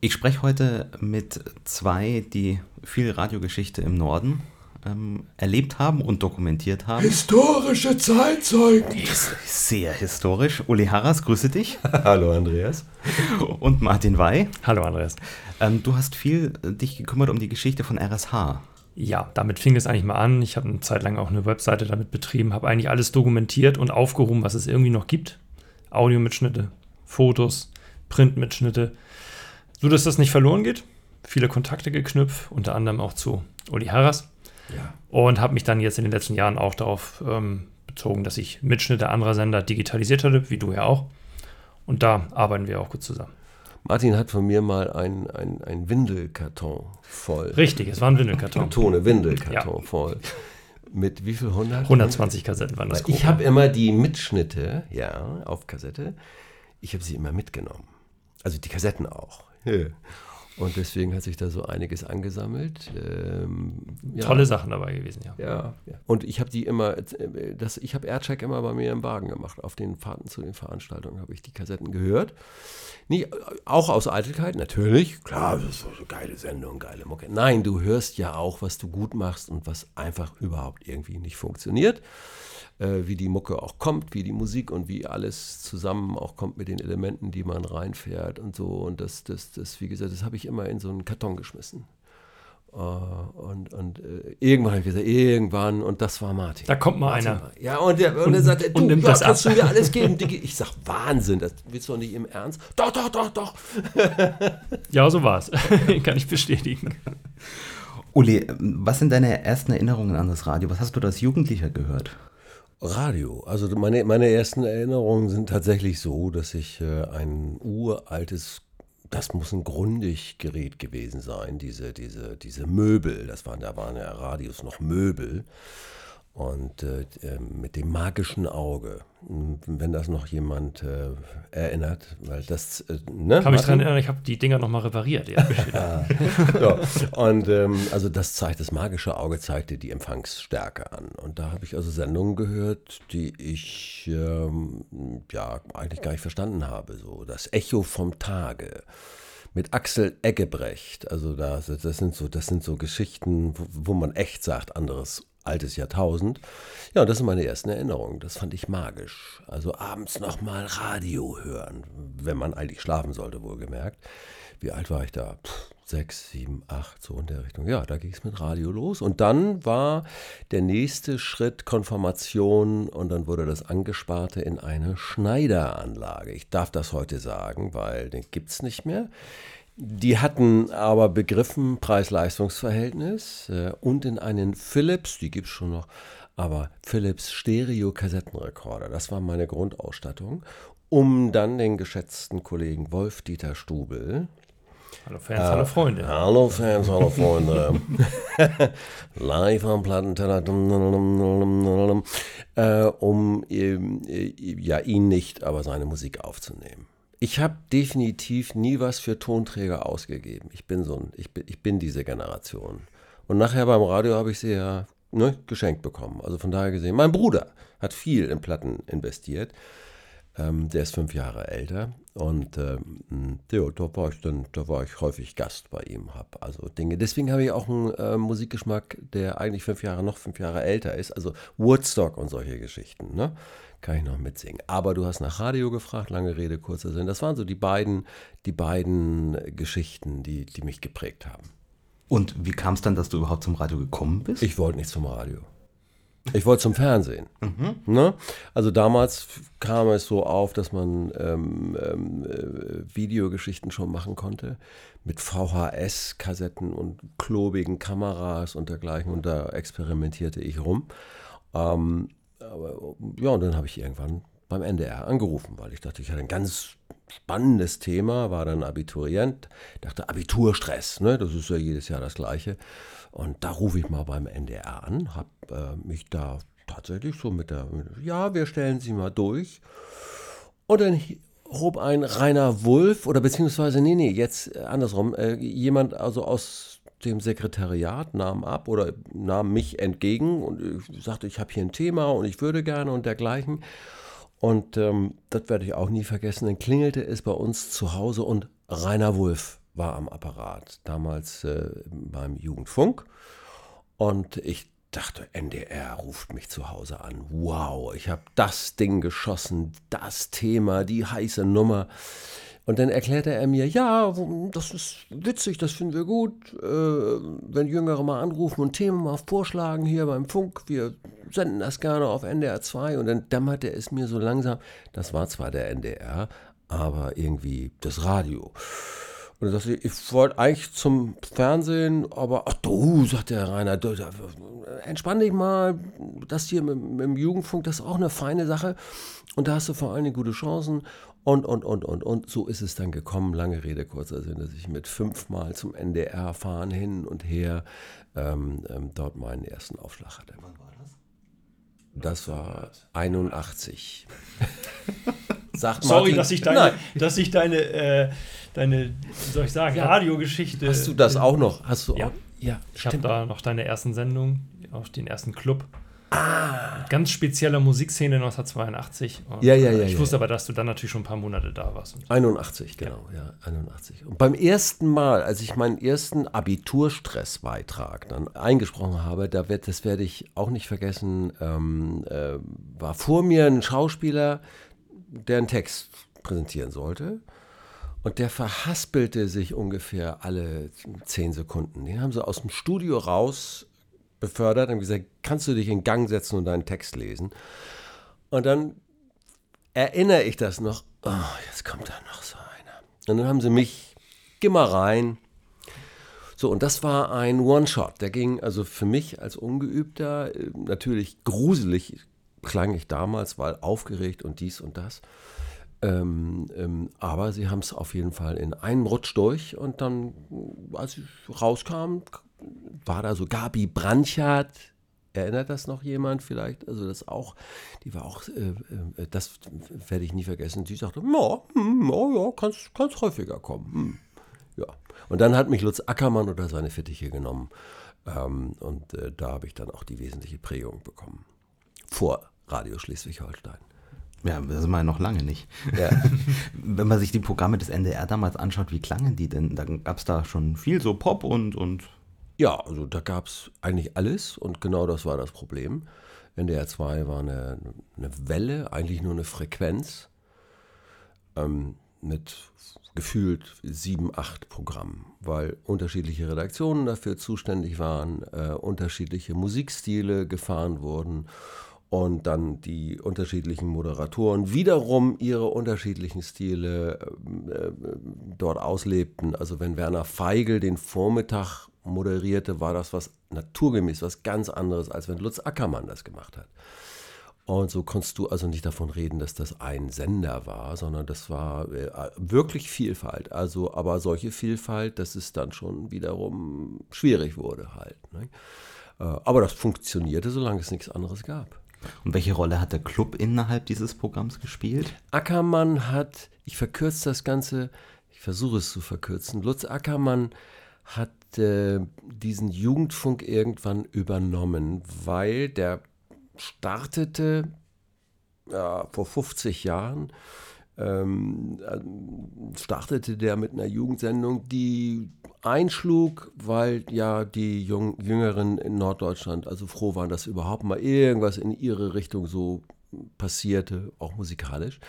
Ich spreche heute mit zwei, die viel Radiogeschichte im Norden ähm, erlebt haben und dokumentiert haben. Historische Zeitzeugen. Sehr historisch. Uli Harras, grüße dich. Hallo Andreas. Und Martin Wey. Hallo Andreas. Ähm, du hast viel äh, dich gekümmert um die Geschichte von RSH. Ja, damit fing es eigentlich mal an. Ich habe eine Zeit lang auch eine Webseite damit betrieben, habe eigentlich alles dokumentiert und aufgehoben, was es irgendwie noch gibt. Audiomitschnitte, Fotos, Printmitschnitte, so dass das nicht verloren geht. Viele Kontakte geknüpft, unter anderem auch zu Uli Harras. Ja. Und habe mich dann jetzt in den letzten Jahren auch darauf ähm, bezogen, dass ich Mitschnitte anderer Sender digitalisiert hatte, wie du ja auch. Und da arbeiten wir auch gut zusammen. Martin hat von mir mal ein, ein, ein Windelkarton voll. Richtig, es war ein Windelkarton. Kartone, Windelkarton ja. voll. Mit wie viel 100? 120 Kassetten waren das. Ich habe immer die Mitschnitte, ja, auf Kassette, ich habe sie immer mitgenommen. Also die Kassetten auch. Und deswegen hat sich da so einiges angesammelt. Ähm, ja. Tolle Sachen dabei gewesen, ja. Ja, ja. und ich habe die immer, das, ich habe Aircheck immer bei mir im Wagen gemacht. Auf den Fahrten zu den Veranstaltungen habe ich die Kassetten gehört. Nie, auch aus Eitelkeit, natürlich. Klar, das ist so eine geile Sendung, geile Mucke. Nein, du hörst ja auch, was du gut machst und was einfach überhaupt irgendwie nicht funktioniert äh, wie die Mucke auch kommt, wie die Musik und wie alles zusammen auch kommt mit den Elementen, die man reinfährt und so. Und das, das, das wie gesagt, das habe ich immer in so einen Karton geschmissen. Uh, und und uh, irgendwann habe ich gesagt, irgendwann, und das war Martin. Da kommt mal Martin einer. Ja, und, der, und, und er sagt, du, und ja, kannst du mir alles geben? Ich sage, Wahnsinn, das willst du doch nicht im Ernst? Doch, doch, doch, doch. ja, so war es. Kann ich bestätigen. Uli, was sind deine ersten Erinnerungen an das Radio? Was hast du als Jugendlicher gehört? Radio. Also meine, meine ersten Erinnerungen sind tatsächlich so, dass ich äh, ein uraltes, das muss ein Grundig-Gerät gewesen sein, diese, diese, diese Möbel, das waren, da waren ja Radios noch Möbel und äh, ähm, mit dem magischen Auge. Wenn das noch jemand äh, erinnert, weil das. Äh, ne, Kann mich daran erinnern, ich habe die Dinger nochmal repariert. Ja. ja. Und ähm, also das zeigt, das magische Auge zeigte die Empfangsstärke an. Und da habe ich also Sendungen gehört, die ich ähm, ja eigentlich gar nicht verstanden habe. So das Echo vom Tage mit Axel Eggebrecht. Also da, das sind so, das sind so Geschichten, wo, wo man echt sagt, anderes altes Jahrtausend. Ja, und das sind meine ersten Erinnerungen. Das fand ich magisch. Also abends nochmal Radio hören, wenn man eigentlich schlafen sollte, wohlgemerkt. Wie alt war ich da? Puh, sechs, sieben, acht, so in der Richtung. Ja, da ging es mit Radio los. Und dann war der nächste Schritt Konfirmation und dann wurde das Angesparte in eine Schneideranlage. Ich darf das heute sagen, weil den gibt es nicht mehr. Die hatten aber begriffen Preis-Leistungs-Verhältnis äh, und in einen Philips, die gibt es schon noch, aber Philips Stereo-Kassettenrekorder. Das war meine Grundausstattung, um dann den geschätzten Kollegen Wolf-Dieter Stubel, Hallo Fans, äh, hallo Freunde. Hallo Fans, hallo Freunde. Live am Plattenteller. Äh, um äh, ja, ihn nicht, aber seine Musik aufzunehmen ich habe definitiv nie was für Tonträger ausgegeben. Ich bin so ein, ich bin, ich bin diese Generation. Und nachher beim Radio habe ich sie ja ne, geschenkt bekommen. Also von daher gesehen, mein Bruder hat viel in Platten investiert. Ähm, der ist fünf Jahre älter und ähm, ja, da war ich dann, da war ich häufig Gast bei ihm, habe also Dinge. Deswegen habe ich auch einen äh, Musikgeschmack, der eigentlich fünf Jahre noch fünf Jahre älter ist. Also Woodstock und solche Geschichten. Ne? Kann ich noch mitsingen. Aber du hast nach Radio gefragt, lange Rede, kurzer Sinn. Das waren so die beiden, die beiden Geschichten, die, die mich geprägt haben. Und wie kam es dann, dass du überhaupt zum Radio gekommen bist? Ich wollte nicht zum Radio. Ich wollte zum Fernsehen. Mhm. Ne? Also damals kam es so auf, dass man ähm, ähm, äh, Videogeschichten schon machen konnte mit VHS-Kassetten und klobigen Kameras und dergleichen. Und da experimentierte ich rum. Ähm, aber ja, und dann habe ich irgendwann beim NDR angerufen, weil ich dachte, ich hatte ein ganz spannendes Thema, war dann Abiturient, dachte Abiturstress, ne, das ist ja jedes Jahr das Gleiche. Und da rufe ich mal beim NDR an, habe äh, mich da tatsächlich so mit der, ja, wir stellen Sie mal durch. Und dann hob ein Rainer Wulff oder beziehungsweise, nee, nee, jetzt andersrum, äh, jemand also aus dem Sekretariat, nahm ab oder nahm mich entgegen und sagte, ich habe hier ein Thema und ich würde gerne und dergleichen. Und ähm, das werde ich auch nie vergessen. Dann klingelte es bei uns zu Hause und Rainer Wulff war am Apparat, damals äh, beim Jugendfunk. Und ich dachte, NDR ruft mich zu Hause an. Wow, ich habe das Ding geschossen, das Thema, die heiße Nummer. Und dann erklärte er mir, ja, das ist witzig, das finden wir gut, äh, wenn Jüngere mal anrufen und Themen mal vorschlagen hier beim Funk, wir senden das gerne auf NDR 2 und dann dämmerte es mir so langsam, das war zwar der NDR, aber irgendwie das Radio. Und er sagte, ich wollte eigentlich zum Fernsehen, aber ach du, sagt der Rainer, entspann dich mal, das hier mit, mit, dem Jugendfunk, das ist auch eine feine Sache. Und da hast du vor allen Dingen gute Chancen. Und, und, und, und, und so ist es dann gekommen, lange Rede, kurzer Sinn, dass ich mit fünfmal zum NDR fahren, hin und her, ähm, ähm, dort meinen ersten Aufschlag hatte. Wann war das? Das war 81. Sagt Sorry, dass ich deine, dass ich deine, äh, deine, wie soll ich sagen, ja. Radiogeschichte. Hast du das auch noch? Hast du ja. Auch? ja ich habe da noch deine ersten Sendungen, auf den ersten Club. Ah. Ganz spezielle Musikszene 1982. Und ja, ja, ja. Ich ja, wusste ja. aber, dass du dann natürlich schon ein paar Monate da warst. 81, genau, ja. ja, 81. Und beim ersten Mal, als ich meinen ersten Abiturstressbeitrag dann eingesprochen habe, da wird, das werde ich auch nicht vergessen, ähm, äh, war vor mir ein Schauspieler, der einen Text präsentieren sollte. Und der verhaspelte sich ungefähr alle zehn Sekunden. Den haben sie aus dem Studio raus befördert und gesagt, kannst du dich in Gang setzen und deinen Text lesen? Und dann erinnere ich das noch, oh, jetzt kommt da noch so einer. Und dann haben sie mich, geh mal rein. So, und das war ein One-Shot. Der ging also für mich als Ungeübter äh, natürlich gruselig, klang ich damals, weil aufgeregt und dies und das. Ähm, ähm, aber sie haben es auf jeden Fall in einem Rutsch durch und dann, als ich rauskam, war da so Gabi Branchert. Erinnert das noch jemand vielleicht? Also das auch, die war auch, äh, äh, das werde ich nie vergessen. Die sagte, ja, oh, ja, kannst, kannst häufiger kommen. Hm. Ja. Und dann hat mich Lutz Ackermann oder seine Fittiche genommen. Ähm, und äh, da habe ich dann auch die wesentliche Prägung bekommen. Vor Radio Schleswig-Holstein. Ja, das sind wir ja noch lange nicht. Ja. Wenn man sich die Programme des NDR damals anschaut, wie klangen die denn? Da gab es da schon viel so Pop und, und ja, also da gab es eigentlich alles und genau das war das Problem. NDR 2 war eine, eine Welle, eigentlich nur eine Frequenz ähm, mit gefühlt sieben, acht Programmen, weil unterschiedliche Redaktionen dafür zuständig waren, äh, unterschiedliche Musikstile gefahren wurden und dann die unterschiedlichen Moderatoren wiederum ihre unterschiedlichen Stile äh, äh, dort auslebten. Also wenn Werner Feigl den Vormittag moderierte, war das was naturgemäß, was ganz anderes, als wenn Lutz Ackermann das gemacht hat. Und so konntest du also nicht davon reden, dass das ein Sender war, sondern das war äh, wirklich Vielfalt. Also, aber solche Vielfalt, dass es dann schon wiederum schwierig wurde halt. Ne? Äh, aber das funktionierte, solange es nichts anderes gab. Und welche Rolle hat der Club innerhalb dieses Programms gespielt? Ackermann hat, ich verkürze das Ganze, ich versuche es zu verkürzen, Lutz Ackermann hat äh, diesen Jugendfunk irgendwann übernommen, weil der startete ja, vor 50 Jahren ähm, äh, startete der mit einer Jugendsendung, die einschlug, weil ja die Jung, Jüngeren in Norddeutschland also froh waren, dass überhaupt mal irgendwas in ihre Richtung so passierte, auch musikalisch.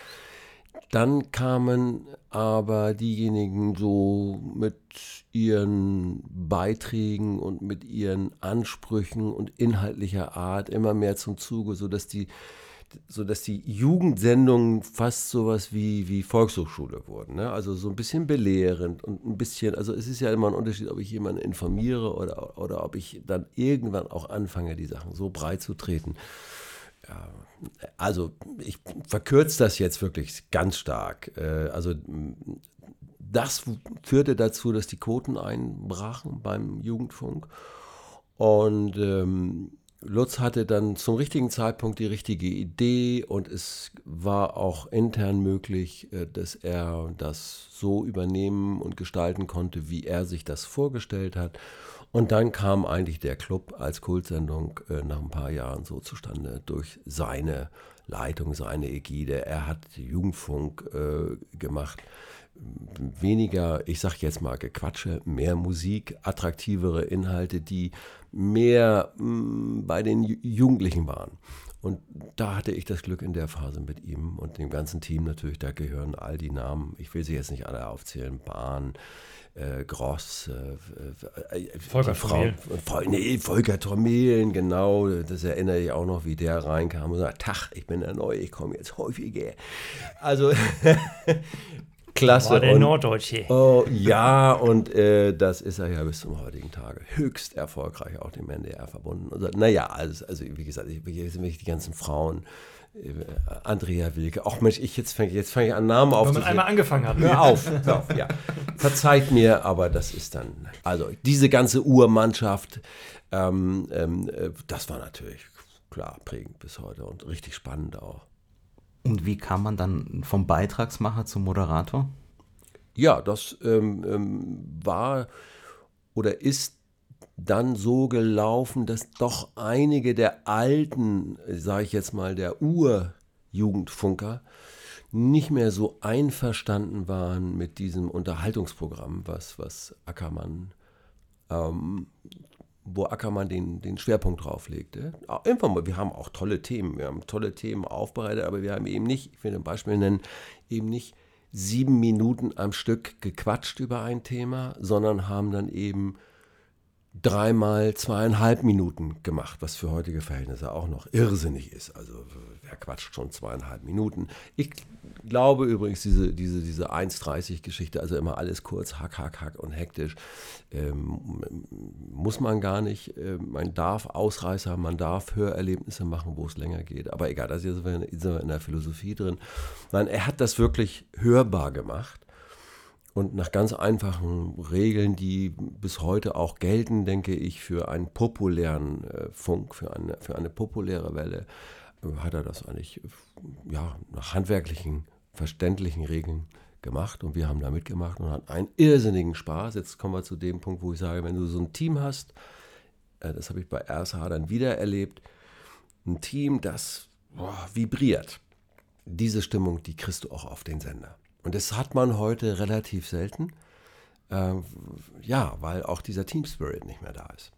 Dann kamen aber diejenigen so mit ihren Beiträgen und mit ihren Ansprüchen und inhaltlicher Art immer mehr zum Zuge, sodass die so dass die Jugendsendungen fast sowas wie, wie Volkshochschule wurden. Ne? Also so ein bisschen belehrend und ein bisschen, also es ist ja immer ein Unterschied, ob ich jemanden informiere oder, oder ob ich dann irgendwann auch anfange, die Sachen so breit zu treten. Also ich verkürze das jetzt wirklich ganz stark. Äh, also das führte dazu, dass die Quoten einbrachen beim Jugendfunk. Und ähm, Lutz hatte dann zum richtigen Zeitpunkt die richtige Idee und es war auch intern möglich, äh, dass er das so übernehmen und gestalten konnte, wie er sich das vorgestellt hat. Und dann kam eigentlich der Club als Kultsendung äh, nach ein paar Jahren so zustande durch seine Leitung, seine Ägide. Er hat Jugendfunk äh, gemacht weniger, ich sag jetzt mal Gequatsche, mehr Musik, attraktivere Inhalte, die mehr mh, mm, bei den Jugendlichen waren. Und da hatte ich das Glück in der Phase mit ihm und dem ganzen Team natürlich, da gehören all die Namen, ich will sie jetzt nicht alle aufzählen, Bahn, äh, Gross, äh, äh, Volker Frau, Vol, nee, Volker Tormelen, genau, das erinnere ich auch noch, wie der reinkam und sagte, Tach, ich bin der Neue, ich komme jetzt häufiger. Also klasse. War der und, Norddeutsche. Oh, ja, und äh, das ist er ja bis zum heutigen Tage höchst erfolgreich, auch dem NDR verbunden. Und, naja, also, also wie gesagt, ich, ich, die ganzen Frauen, äh, Andrea Wilke. Auch Mensch, ich jetzt fange jetzt fang ich an Namen auf. Wenn man einmal angefangen hat. Hör auf, hör auf, ja. Verzeiht mir, aber das ist dann, also diese ganze Urmannschaft, ähm, ähm, äh, das war natürlich klar prägend bis heute und richtig spannend auch. Und wie kam man dann vom Beitragsmacher zum Moderator? Ja, das ähm, ähm, war oder ist dann so gelaufen, dass doch einige der alten, sage ich jetzt mal, der Urjugendfunker nicht mehr so einverstanden waren mit diesem Unterhaltungsprogramm, was, was Ackermann ähm, wo Ackermann den, den Schwerpunkt drauf legte. Wir haben auch tolle Themen, wir haben tolle Themen aufbereitet, aber wir haben eben nicht, ich will ein Beispiel nennen, eben nicht sieben Minuten am Stück gequatscht über ein Thema, sondern haben dann eben dreimal zweieinhalb Minuten gemacht, was für heutige Verhältnisse auch noch irrsinnig ist. Also wer quatscht schon zweieinhalb Minuten? Ich glaube übrigens, diese, diese, diese 1,30-Geschichte, also immer alles kurz, hack, hack, hack und hektisch, ähm, muss man gar nicht. Äh, man darf Ausreißer, man darf Hörerlebnisse machen, wo es länger geht. Aber egal, da sind wir in der Philosophie drin. Nein, er hat das wirklich hörbar gemacht und nach ganz einfachen Regeln, die bis heute auch gelten, denke ich, für einen populären äh, Funk, für eine, für eine populäre Welle, äh, hat er das eigentlich ja, nach handwerklichen, verständlichen Regeln gemacht und wir haben da mitgemacht und hatten einen irrsinnigen Spaß. Jetzt kommen wir zu dem Punkt, wo ich sage, wenn du so ein Team hast, äh, das habe ich bei RSH dann wieder erlebt, ein Team, das boah, vibriert. Diese Stimmung, die kriegst du auch auf den Sender. Und das hat man heute relativ selten. Äh, ja, weil auch dieser Team Spirit nicht mehr da ist.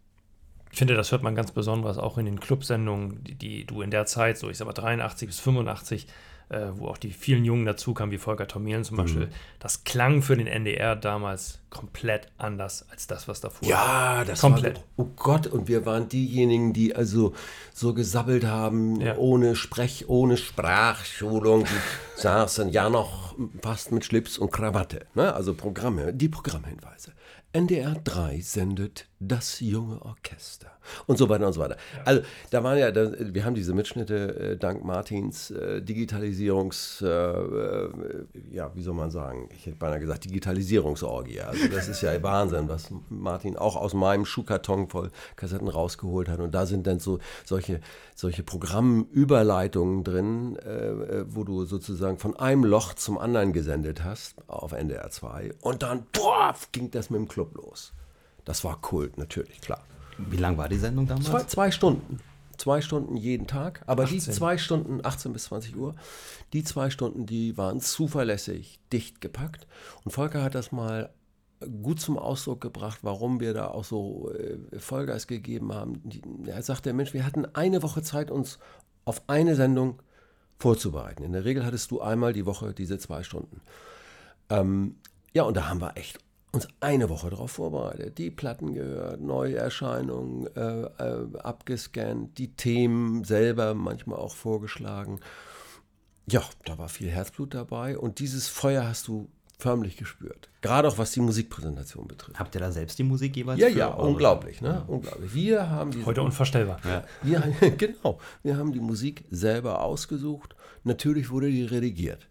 Ich finde, das hört man ganz besonders auch in den Clubsendungen, die, die du in der Zeit, so ich sag mal 83 bis 85, äh, wo auch die vielen Jungen dazu kamen, wie Volker Tomelen zum mhm. Beispiel, das klang für den NDR damals komplett anders als das, was davor ja, war. Ja, das komplett. War, oh Gott, und wir waren diejenigen, die also so gesabbelt haben, ja. ohne Sprech, ohne Sprachschulung, die saßen ja noch fast mit Schlips und Krawatte. Ne? Also Programme, die Programmhinweise. NDR 3 sendet das junge Orchester und so weiter und so weiter. Ja. Also da waren ja, da, wir haben diese Mitschnitte äh, dank Martins äh, Digitalisierungs, äh, äh, ja, wie soll man sagen, ich hätte beinahe gesagt Digitalisierungsorgie. Also das ist ja Wahnsinn, was Martin auch aus meinem Schuhkarton voll Kassetten rausgeholt hat. Und da sind dann so solche, solche Programmüberleitungen drin, äh, wo du sozusagen von einem Loch zum anderen gesendet hast auf NDR 2 und dann boah, ging das mit dem Club los. Das war Kult, natürlich, klar. Wie lang war die Sendung damals? Zwei, zwei Stunden. Zwei Stunden jeden Tag. Aber 18. die zwei Stunden, 18 bis 20 Uhr, die zwei Stunden, die waren zuverlässig dicht gepackt. Und Volker hat das mal gut zum Ausdruck gebracht, warum wir da auch so äh, Vollgas gegeben haben. Er sagt, der Mensch, wir hatten eine Woche Zeit, uns auf eine Sendung vorzubereiten. In der Regel hattest du einmal die Woche diese zwei Stunden. Ähm, ja, und da haben wir echt uns eine Woche darauf vorbereitet. Die Platten gehört, Neuerscheinungen äh, äh, abgescannt, die Themen selber manchmal auch vorgeschlagen. Ja, da war viel Herzblut dabei und dieses Feuer hast du förmlich gespürt. Gerade auch was die Musikpräsentation betrifft. Habt ihr da selbst die Musik jeweils? Ja, ja, unglaublich, ne? Ja. Unglaublich. Wir haben heute unvorstellbar. Ja. Wir, genau, wir haben die Musik selber ausgesucht. Natürlich wurde die redigiert.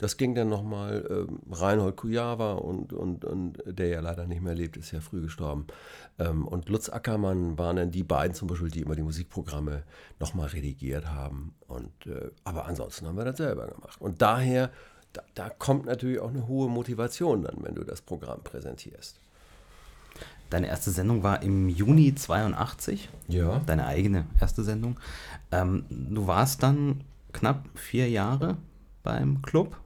Das ging dann nochmal, ähm, Reinhold Kujava und, und, und der ja leider nicht mehr lebt, ist ja früh gestorben. Ähm, und Lutz Ackermann waren dann die beiden zum Beispiel, die immer die Musikprogramme nochmal redigiert haben. Und, äh, aber ansonsten haben wir das selber gemacht. Und daher, da, da kommt natürlich auch eine hohe Motivation dann, wenn du das Programm präsentierst. Deine erste Sendung war im Juni 82. Ja. Deine eigene erste Sendung. Ähm, du warst dann knapp vier Jahre beim Club.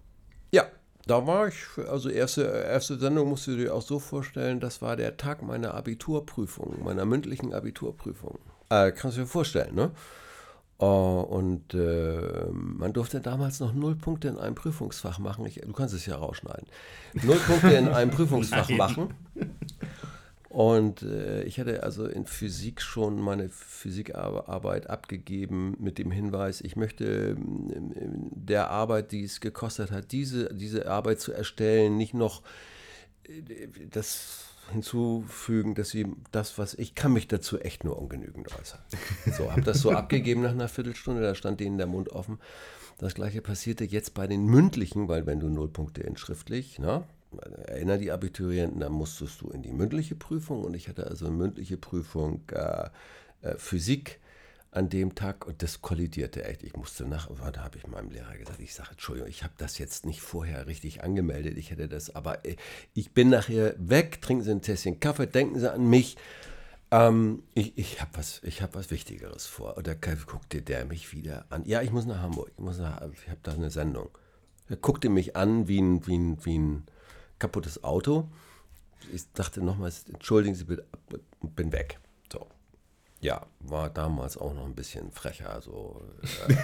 Da war ich, also erste, erste Sendung musst du dir auch so vorstellen, das war der Tag meiner Abiturprüfung, meiner mündlichen Abiturprüfung. Äh, kannst du dir vorstellen, ne? Uh, und äh, man durfte damals noch null Punkte in einem Prüfungsfach machen. Ich, du kannst es ja rausschneiden. Null Punkte in einem Prüfungsfach machen. Und äh, ich hatte also in Physik schon meine Physikarbeit abgegeben mit dem Hinweis, ich möchte ähm, der Arbeit, die es gekostet hat, diese, diese Arbeit zu erstellen, nicht noch äh, das hinzufügen, dass sie das, was ich kann mich dazu echt nur ungenügend äußern. So, habe das so abgegeben nach einer Viertelstunde, da stand denen der Mund offen. Das gleiche passierte jetzt bei den mündlichen, weil wenn du null Punkte in schriftlich, ne, erinnere die Abiturienten, da musstest du in die mündliche Prüfung und ich hatte also eine mündliche Prüfung äh, äh, Physik an dem Tag und das kollidierte echt. Ich musste nach, da habe ich meinem Lehrer gesagt, ich sage, Entschuldigung, ich habe das jetzt nicht vorher richtig angemeldet, ich hätte das, aber äh, ich bin nachher weg, trinken Sie ein Tässchen Kaffee, denken Sie an mich. Ähm, ich ich habe was, hab was Wichtigeres vor. Und da guckte der mich wieder an. Ja, ich muss nach Hamburg, ich, ich habe da eine Sendung. Er guckte mich an wie ein, wie ein, wie ein kaputtes Auto. Ich dachte nochmals, entschuldigen Sie bitte, bin weg. So. Ja, war damals auch noch ein bisschen frecher. Also, äh,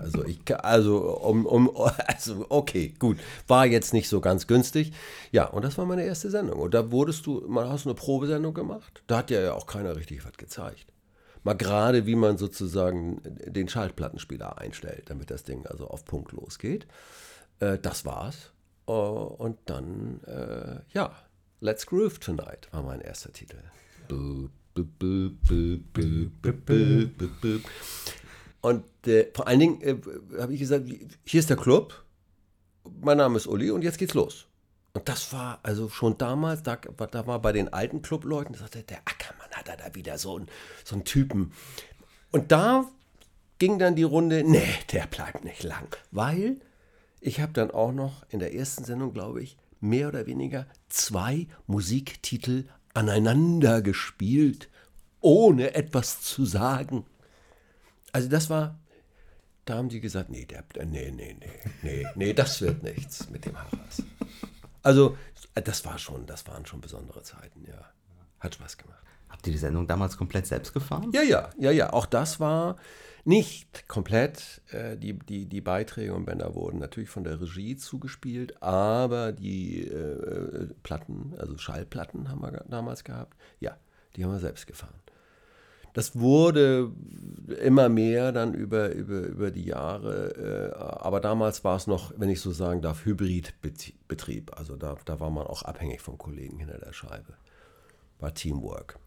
also ich, also, um, um, also, okay, gut. War jetzt nicht so ganz günstig. Ja, und das war meine erste Sendung. Und da wurdest du, mal hast du eine Probesendung gemacht. Da hat ja auch keiner richtig was gezeigt. Mal gerade, wie man sozusagen den Schaltplattenspieler einstellt, damit das Ding also auf Punkt losgeht. Äh, das war's. Uh, und dann, äh, ja, Let's Groove Tonight war mein erster Titel. Und äh, vor allen Dingen äh, habe ich gesagt, hier ist der Club, mein Name ist Uli und jetzt geht's los. Und das war also schon damals, da, da war bei den alten Clubleuten, sagte der Ackermann hat da wieder so einen, so einen Typen. Und da ging dann die Runde, nee, der bleibt nicht lang, weil ich habe dann auch noch in der ersten Sendung, glaube ich, mehr oder weniger zwei Musiktitel aneinander gespielt, ohne etwas zu Also das war, da haben die gesagt, nee, der, nee, nee, nee, nee, nee, das wird nichts mit dem Haras. Also das war schon, das waren schon besondere Zeiten, ja. Hat Spaß gemacht. Habt ihr die Sendung damals komplett selbst gefahren? Ja, ja, ja, ja. Auch das war nicht komplett. Äh, die, die, die Beiträge und Bänder wurden natürlich von der Regie zugespielt, aber die äh, Platten, also Schallplatten haben wir damals gehabt, ja, die haben wir selbst gefahren. Das wurde immer mehr dann über, über, über die Jahre, äh, aber damals war es noch, wenn ich so sagen darf, Hybridbetrieb. Also da, da war man auch abhängig vom Kollegen hinter der Scheibe. War Teamwork.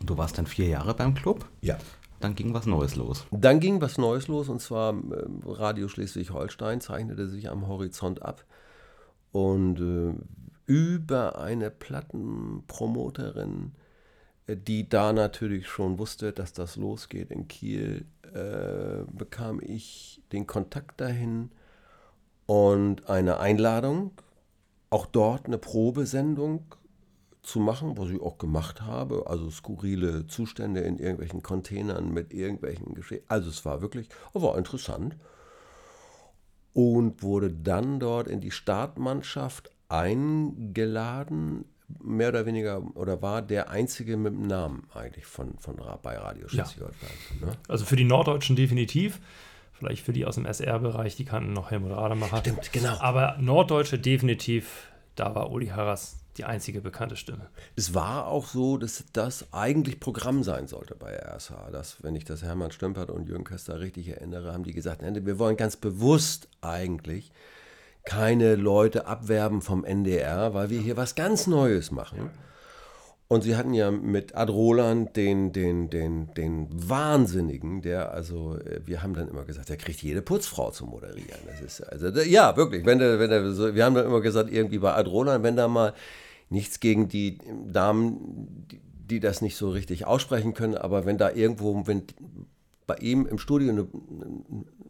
Und du warst dann vier Jahre beim Club? Ja. Dann ging was Neues los. Dann ging was Neues los und zwar äh, Radio Schleswig-Holstein zeichnete sich am Horizont ab und äh, über eine Plattenpromoterin, äh, die da natürlich schon wusste, dass das losgeht in Kiel, äh, bekam ich den Kontakt dahin und eine Einladung, auch dort eine Probesendung zu machen, was ich auch gemacht habe. Also skurrile Zustände in irgendwelchen Containern mit irgendwelchen Geschehen. Also es war wirklich, war interessant. Und wurde dann dort in die Startmannschaft eingeladen, mehr oder weniger, oder war der einzige mit dem Namen eigentlich von, von bei Radio Schleswig-Holstein. Ja. Ne? Also für die Norddeutschen definitiv. Vielleicht für die aus dem SR-Bereich, die kannten noch Helmut Rademacher. Stimmt, genau. Aber Norddeutsche definitiv, da war Uli Harras die einzige bekannte Stimme. Es war auch so, dass das eigentlich Programm sein sollte bei RSH. Dass, wenn ich das Hermann Stümpert und Jürgen Köster richtig erinnere, haben die gesagt, wir wollen ganz bewusst eigentlich keine Leute abwerben vom NDR, weil wir hier was ganz Neues machen. Und sie hatten ja mit Ad Roland den, den, den, den Wahnsinnigen, der, also, äh, wir haben dann immer gesagt, der kriegt jede Putzfrau zu moderieren. Das ist, also, ja, wirklich, wenn der, wenn der, wir haben dann immer gesagt, irgendwie bei Ad Roland, wenn da mal nichts gegen die Damen, die, die das nicht so richtig aussprechen können, aber wenn da irgendwo, wenn bei ihm im Studio eine,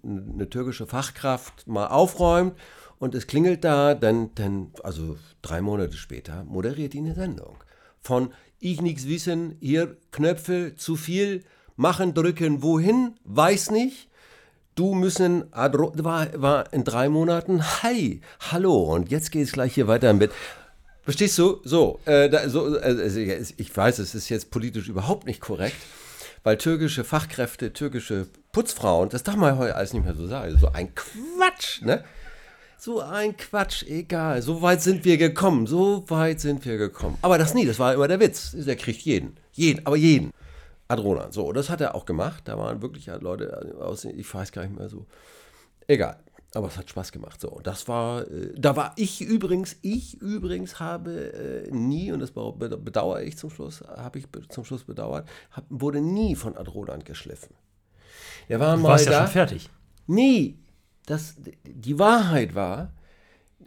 eine türkische Fachkraft mal aufräumt und es klingelt da, dann, dann, also drei Monate später, moderiert die eine Sendung von ich nichts wissen, hier Knöpfe zu viel, machen, drücken, wohin, weiß nicht. du müssen, war, war in drei Monaten, hi, hallo, und jetzt geht es gleich hier weiter mit. Verstehst du? So, äh, da, so also ich weiß, es ist jetzt politisch überhaupt nicht korrekt, weil türkische Fachkräfte, türkische Putzfrauen, das darf man heute alles nicht mehr so sagen, so ein Quatsch, ne? So ein Quatsch, egal. So weit sind wir gekommen. So weit sind wir gekommen. Aber das nie, das war immer der Witz. Der kriegt jeden. Jeden, aber jeden. Adronan. So, das hat er auch gemacht. Da waren wirklich Leute aus, ich weiß gar nicht mehr so. Egal. Aber es hat Spaß gemacht. So, und das war, äh, da war ich übrigens, ich übrigens habe äh, nie, und das bedauere ich zum Schluss, habe ich zum Schluss bedauert, hab, wurde nie von Adronan geschliffen. Der war du mal warst da. ja schon fertig. Nie dass die Wahrheit war,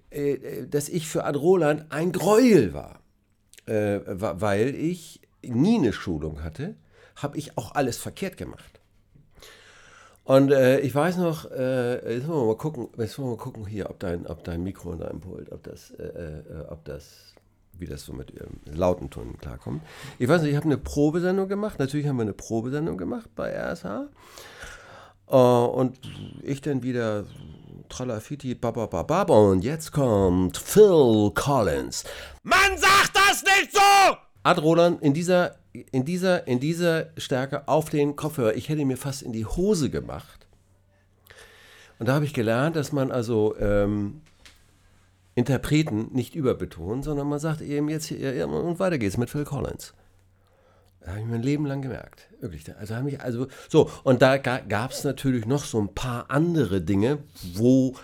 äh, äh, dass ich für Adroland ein Gräuel war, äh, weil ich nie eine Schulung hatte, habe ich auch alles verkehrt gemacht. Und äh, ich weiß noch, äh, jetzt wollen wir mal gucken, jetzt wollen wir mal gucken hier, ob dein, ob dein Mikro und dein Pult, ob das, äh, ob das, wie das so mit ihrem lauten Ton klarkommt. Ich weiß nicht, ich habe eine Probesendung gemacht. Natürlich haben wir eine Probesendung gemacht bei RSH. Uh, und ich dann wieder Tralafiti, bababababa. Und jetzt kommt Phil Collins. Man sagt das nicht so! Ad Roland in dieser, in dieser, in dieser Stärke auf den Kopfhörer. Ich hätte mir fast in die Hose gemacht. Und da habe ich gelernt, dass man also ähm, Interpreten nicht überbetont, sondern man sagt eben jetzt hier, und weiter geht's mit Phil Collins. Habe ich mein Leben lang gemerkt. Wirklich. Also habe ich, also, so, und da gab es natürlich noch so ein paar andere Dinge, wo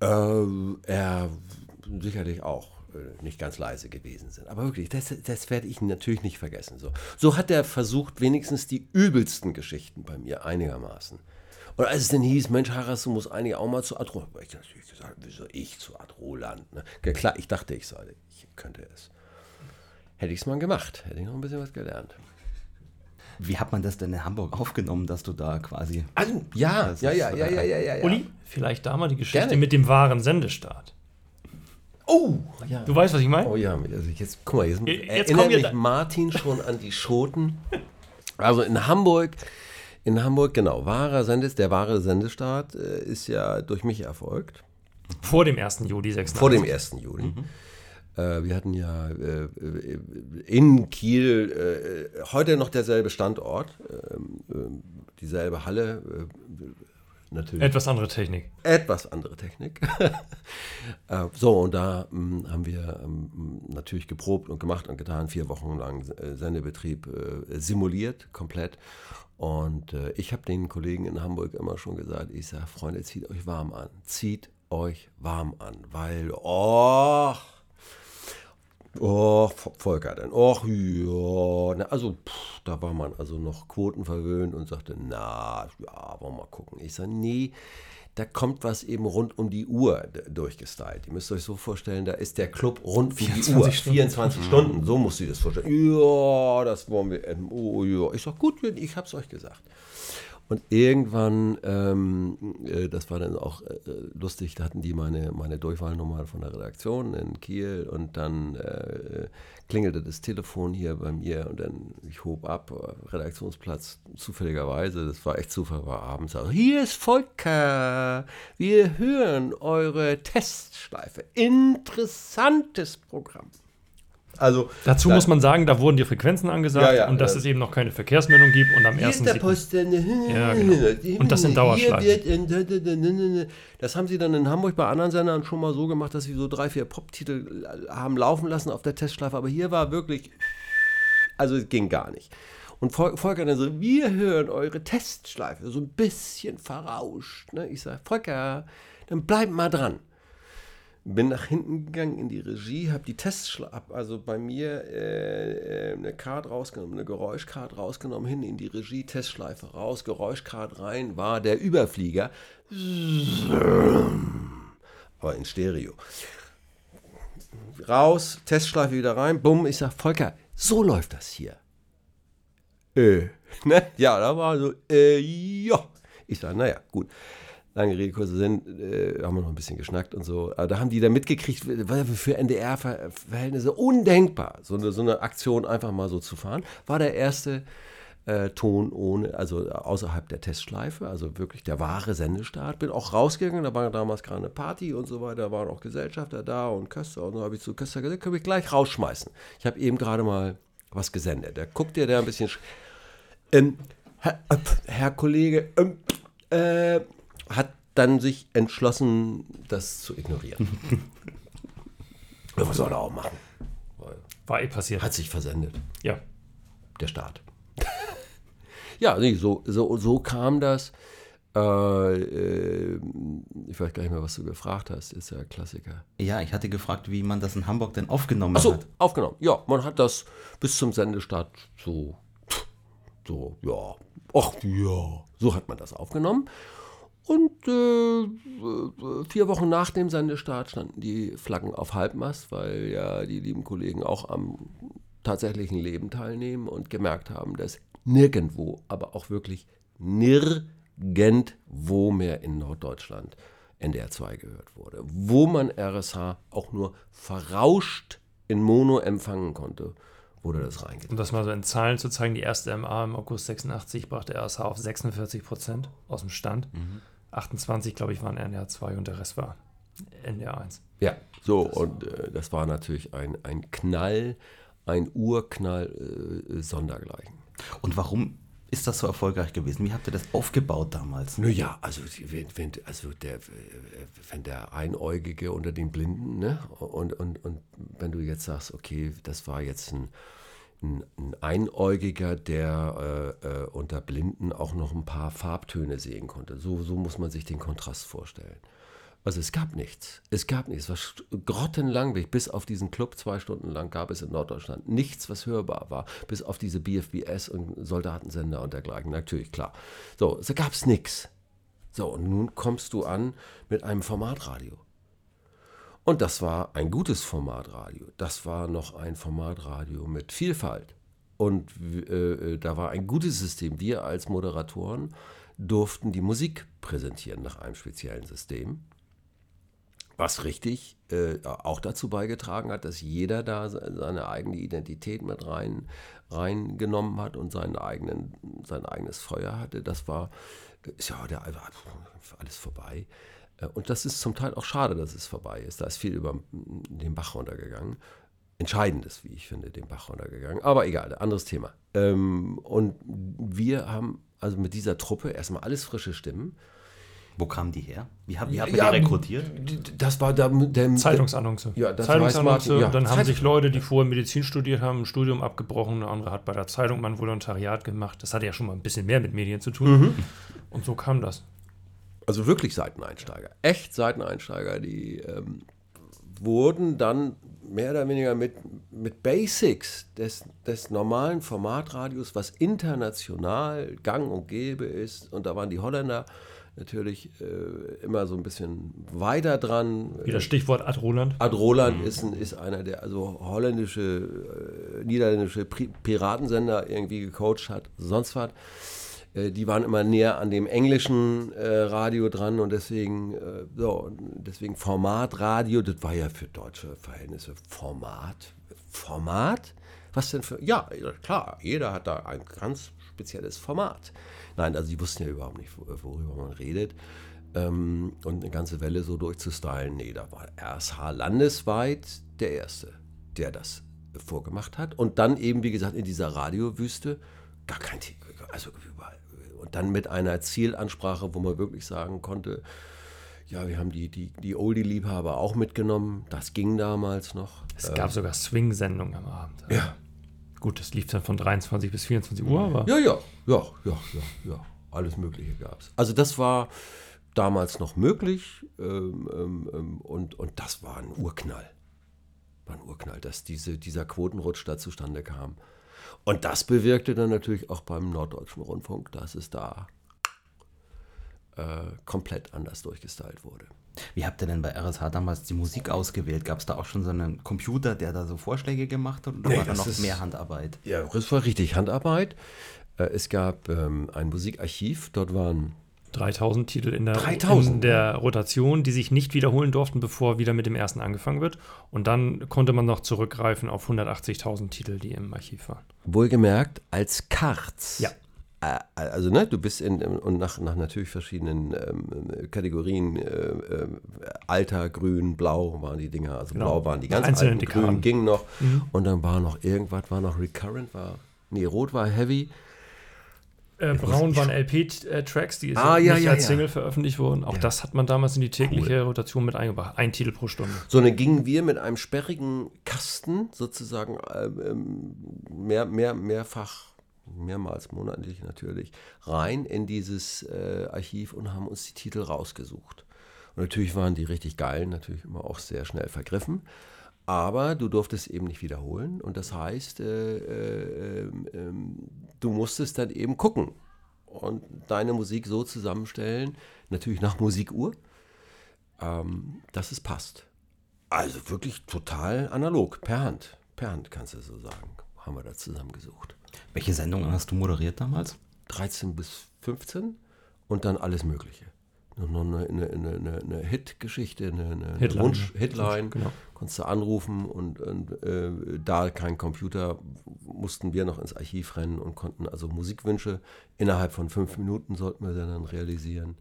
äh, er sicherlich auch äh, nicht ganz leise gewesen sind. Aber wirklich, das, das werde ich natürlich nicht vergessen. So. so hat er versucht, wenigstens die übelsten Geschichten bei mir einigermaßen. Und als es dann hieß, Mensch, Harras, du musst eigentlich auch mal zu Adroland, habe ich natürlich gesagt, wieso ich zu Adroland? Ne? Klar, ich dachte, ich sollte, ich könnte es. Hätte ich es mal gemacht, hätte ich noch ein bisschen was gelernt. Wie hat man das denn in Hamburg aufgenommen, dass du da quasi. Also, ja, ja, ja, ja, ja, ja, ja, Uli, vielleicht da mal die Geschichte Gerne. mit dem wahren Sendestart. Oh, ja. Du weißt, was ich meine? Oh ja, also jetzt, guck mal, jetzt, jetzt erinnert mich Martin schon an die Schoten. Also in Hamburg, in Hamburg, genau, wahrer Sendes, der wahre Sendestart äh, ist ja durch mich erfolgt. Vor dem 1. Juli 96. Vor dem 1. Juli. Mhm. Äh, wir hatten ja äh, äh, in Kiel heute noch derselbe Standort, ähm, dieselbe Halle. Natürlich. Etwas andere Technik. Etwas andere Technik. so, und da hm, haben wir ähm, natürlich geprobt und gemacht und getan, vier Wochen lang Sendebetrieb simuliert, komplett. Und ich habe den Kollegen in Hamburg immer schon gesagt, ich sage, Freunde, zieht euch warm an. Zieht euch warm an, weil, oh, Oh, Volker dann. Och, ja. Na, also, pff, da war man also noch quotenverwöhnt und sagte, na, ja, wollen wir mal gucken. Ich sage, nee, da kommt was eben rund um die Uhr durchgestylt. Ihr müsst euch so vorstellen, da ist der Club rund um die Uhr. Stunden. 24 Stunden, so musst du das vorstellen. Ja, das wollen wir. Ähm, oh, ja. Ich sage, gut, ich hab's euch gesagt. Und irgendwann, ähm, äh, das war dann auch äh, lustig, da hatten die meine, meine Durchwahlnummer von der Redaktion in Kiel und dann äh, klingelte das Telefon hier bei mir und dann, ich hob ab, Redaktionsplatz, zufälligerweise, das war echt Zufall, war abends, also, hier ist Volker, wir hören eure Testschleife, interessantes Programm. Also, Dazu muss man sagen, da wurden die Frequenzen angesagt ja, ja, und dass ja. es eben noch keine Verkehrsmeldung gibt und am ersten. Ja, genau. Und das sind Dauerschleifen. Das haben sie dann in Hamburg bei anderen Sendern schon mal so gemacht, dass sie so drei, vier Pop-Titel haben laufen lassen auf der Testschleife. Aber hier war wirklich. Also es ging gar nicht. Und Volker dann so, wir hören eure Testschleife, so ein bisschen verrauscht. Ne? Ich sage, Volker, dann bleib mal dran bin nach hinten gegangen in die Regie, habe die Tests, also bei mir äh, äh, eine Card rausgenommen, eine Geräuschcard rausgenommen, hin in die Regie, Testschleife raus, Geräuschcard rein, war der Überflieger. Aber in Stereo. Raus, Testschleife wieder rein, bumm, ich sag, Volker, so läuft das hier. Äh, ne? Ja, da war so, äh, ja. Ich sag, naja, gut lange Rede, kurzer Sinn, äh, haben wir noch ein bisschen geschnackt und so. Aber da haben die da mitgekriegt, für NDR-Verhältnisse undenkbar, so eine, so eine Aktion einfach mal so zu fahren. War der erste äh, Ton ohne, also außerhalb der Testschleife, also wirklich der wahre Sendestart. Bin auch rausgegangen, da war damals gerade eine Party und so weiter, da waren auch Gesellschafter da und Köster und so habe ich zu Köster gesagt, können wir gleich rausschmeißen. Ich habe eben gerade mal was gesendet. Da guckt ihr da ein bisschen. Ähm, Herr, äh, Herr, Kollege ähm, äh, hat dann sich entschlossen, das zu ignorieren. was soll er auch machen? War eh passiert. Hat sich versendet. Ja. Der Staat. ja, nee, so, so, so kam das. Äh, äh, ich weiß gar nicht mehr, was du gefragt hast, ist ja Klassiker. Ja, ich hatte gefragt, wie man das in Hamburg denn aufgenommen Ach so, hat. aufgenommen. Ja, man hat das bis zum Sendestart so, so, ja, ach ja, so hat man das aufgenommen. Und äh, vier Wochen nach dem Sendestart standen die Flaggen auf Halbmast, weil ja die lieben Kollegen auch am tatsächlichen Leben teilnehmen und gemerkt haben, dass nirgendwo, aber auch wirklich nirgendwo mehr in Norddeutschland NDR 2 gehört wurde. Wo man RSH auch nur verrauscht in Mono empfangen konnte, wurde das reingetan. Um das mal so in Zahlen zu zeigen, die erste MA im August 86 brachte RSH auf 46 Prozent aus dem Stand. Mhm. 28, glaube ich, waren NDR 2 und der Rest war NDR 1. Ja, so und äh, das war natürlich ein, ein Knall, ein Urknall äh, sondergleichen. Und warum ist das so erfolgreich gewesen? Wie habt ihr das aufgebaut damals? Naja, also wenn, wenn, also der, wenn der Einäugige unter den Blinden, ne? Und, und, und wenn du jetzt sagst, okay, das war jetzt ein, ein, ein Einäugiger, der äh, äh, unter Blinden auch noch ein paar Farbtöne sehen konnte. So, so muss man sich den Kontrast vorstellen. Also es gab nichts. Es gab nichts. Es war grottenlangweilig. Bis auf diesen Club zwei Stunden lang gab es in Norddeutschland nichts, was hörbar war. Bis auf diese BFBS und Soldatensender und dergleichen. Natürlich, klar. So, es gab es nichts. So, und nun kommst du an mit einem Formatradio. Und das war ein gutes Formatradio. Das war noch ein Formatradio mit Vielfalt. Und äh, äh da war ein gutes System. Wir als Moderatoren durften die Musik präsentieren nach einem speziellen System was richtig äh, auch dazu beigetragen hat, dass jeder da seine eigene Identität mit rein reingenommen hat und seinen eigenen, sein eigenes Feuer hatte. Das war, ist ja der, alles vorbei. Äh, und das ist zum Teil auch schade, dass es vorbei ist. Da ist viel über den Bach runtergegangen. Entscheidendes, wie ich finde, den Bach runtergegangen. Aber egal, anderes Thema. Ähm, und wir haben also mit dieser Truppe erstmal alles frische Stimmen wo kamen die her? Wie, hab, wie habt ihr ja, die rekrutiert? Das war der, der Zeitungsannonce. Ja, das Zeitungsannonce. Ja, dann haben sich Leute, die vorher Medizin studiert haben, ein Studium abgebrochen. Eine andere hat bei der Zeitung mal ein Volontariat gemacht. Das hatte ja schon mal ein bisschen mehr mit Medien zu tun. Mhm. Und so kam das. Also wirklich Seiteneinsteiger. Echt Seiteneinsteiger. Die ähm, wurden dann mehr oder weniger mit, mit Basics des, des normalen Formatradios, was international gang und gäbe ist. Und da waren die Holländer natürlich äh, immer so ein bisschen weiter dran. Wieder Stichwort Ad Roland. Ad Roland mhm. ist, ein, ist einer, der also holländische, äh, niederländische Piratensender irgendwie gecoacht hat, sonst was. Äh, die waren immer näher an dem englischen äh, Radio dran und deswegen, äh, so, deswegen Formatradio, das war ja für deutsche Verhältnisse Format. Format? Was denn für. Ja, klar, jeder hat da ein ganz spezielles Format. Nein, also die wussten ja überhaupt nicht, worüber man redet. Ähm, und eine ganze Welle so durchzustylen, nee, da war RSH landesweit der Erste, der das vorgemacht hat. Und dann eben, wie gesagt, in dieser Radiowüste gar kein Thema. Also überall. Und dann mit einer Zielansprache, wo man wirklich sagen konnte, ja, wir haben die, die, die Oldie-Liebhaber auch mitgenommen. Das ging damals noch. Es gab ähm, sogar Swing-Sendungen am Abend. Ja, Gut, das lief dann von 23 bis 24 Uhr, aber. Ja, ja, ja, ja, ja, ja. Alles Mögliche gab es. Also das war damals noch möglich ähm, ähm, ähm, und, und das war ein Urknall. War ein Urknall, dass diese, dieser Quotenrutsch da zustande kam. Und das bewirkte dann natürlich auch beim Norddeutschen Rundfunk, dass es da äh, komplett anders durchgestylt wurde. Wie habt ihr denn bei RSH damals die Musik ausgewählt? Gab es da auch schon so einen Computer, der da so Vorschläge gemacht hat? Oder nee, war da noch ist, mehr Handarbeit? Ja, das war richtig Handarbeit. Äh, es gab ähm, ein Musikarchiv, dort waren 3000 Titel in der, 3000, in der Rotation, die sich nicht wiederholen durften, bevor wieder mit dem ersten angefangen wird. Und dann konnte man noch zurückgreifen auf 180.000 Titel, die im Archiv waren. Wohlgemerkt als Karts. Ja. Äh, Also, ne, du bist in, und nach, nach natürlich verschiedenen ähm, Kategorien, äh, äh, Alter, Grün, Blau waren die Dinger, also Genau. Blau waren die ganz einzelnen alten, Dekaden. Grün ging noch Mhm. und dann war noch irgendwas, war noch Recurrent, war, nee, Rot war Heavy, Äh, Braun waren LP-Tracks, die Ah, nicht ja, ja, als ja. Single veröffentlicht wurden. Auch Ja. das hat man damals in die tägliche Rotation mit eingebracht. Ein Titel pro Stunde. So, dann gingen wir mit einem sperrigen Kasten sozusagen ähm, ähm, mehr, mehr, mehrfach, mehrmals monatlich natürlich, rein in dieses äh, Archiv und haben uns die Titel rausgesucht. Und natürlich waren die richtig geilen, natürlich immer auch sehr schnell vergriffen. Aber du durftest eben nicht wiederholen. Und das heißt, äh, äh, ähm, du musstest dann eben gucken und deine Musik so zusammenstellen, natürlich nach Musikuhr, ähm, dass es passt. Also wirklich total analog, per Hand. Per Hand kannst du so sagen. Haben wir da zusammengesucht. Welche Sendungen hast du moderiert damals? 13 bis 15 und dann alles Mögliche. Noch eine, eine, eine, eine, Hit-Geschichte, eine, eine Hitline, Wunsch. Hitline. Genau. Konntest du anrufen und, und äh, da kein Computer, mussten wir noch ins Archiv rennen und konnten also Musikwünsche innerhalb von fünf Minuten sollten wir dann realisieren.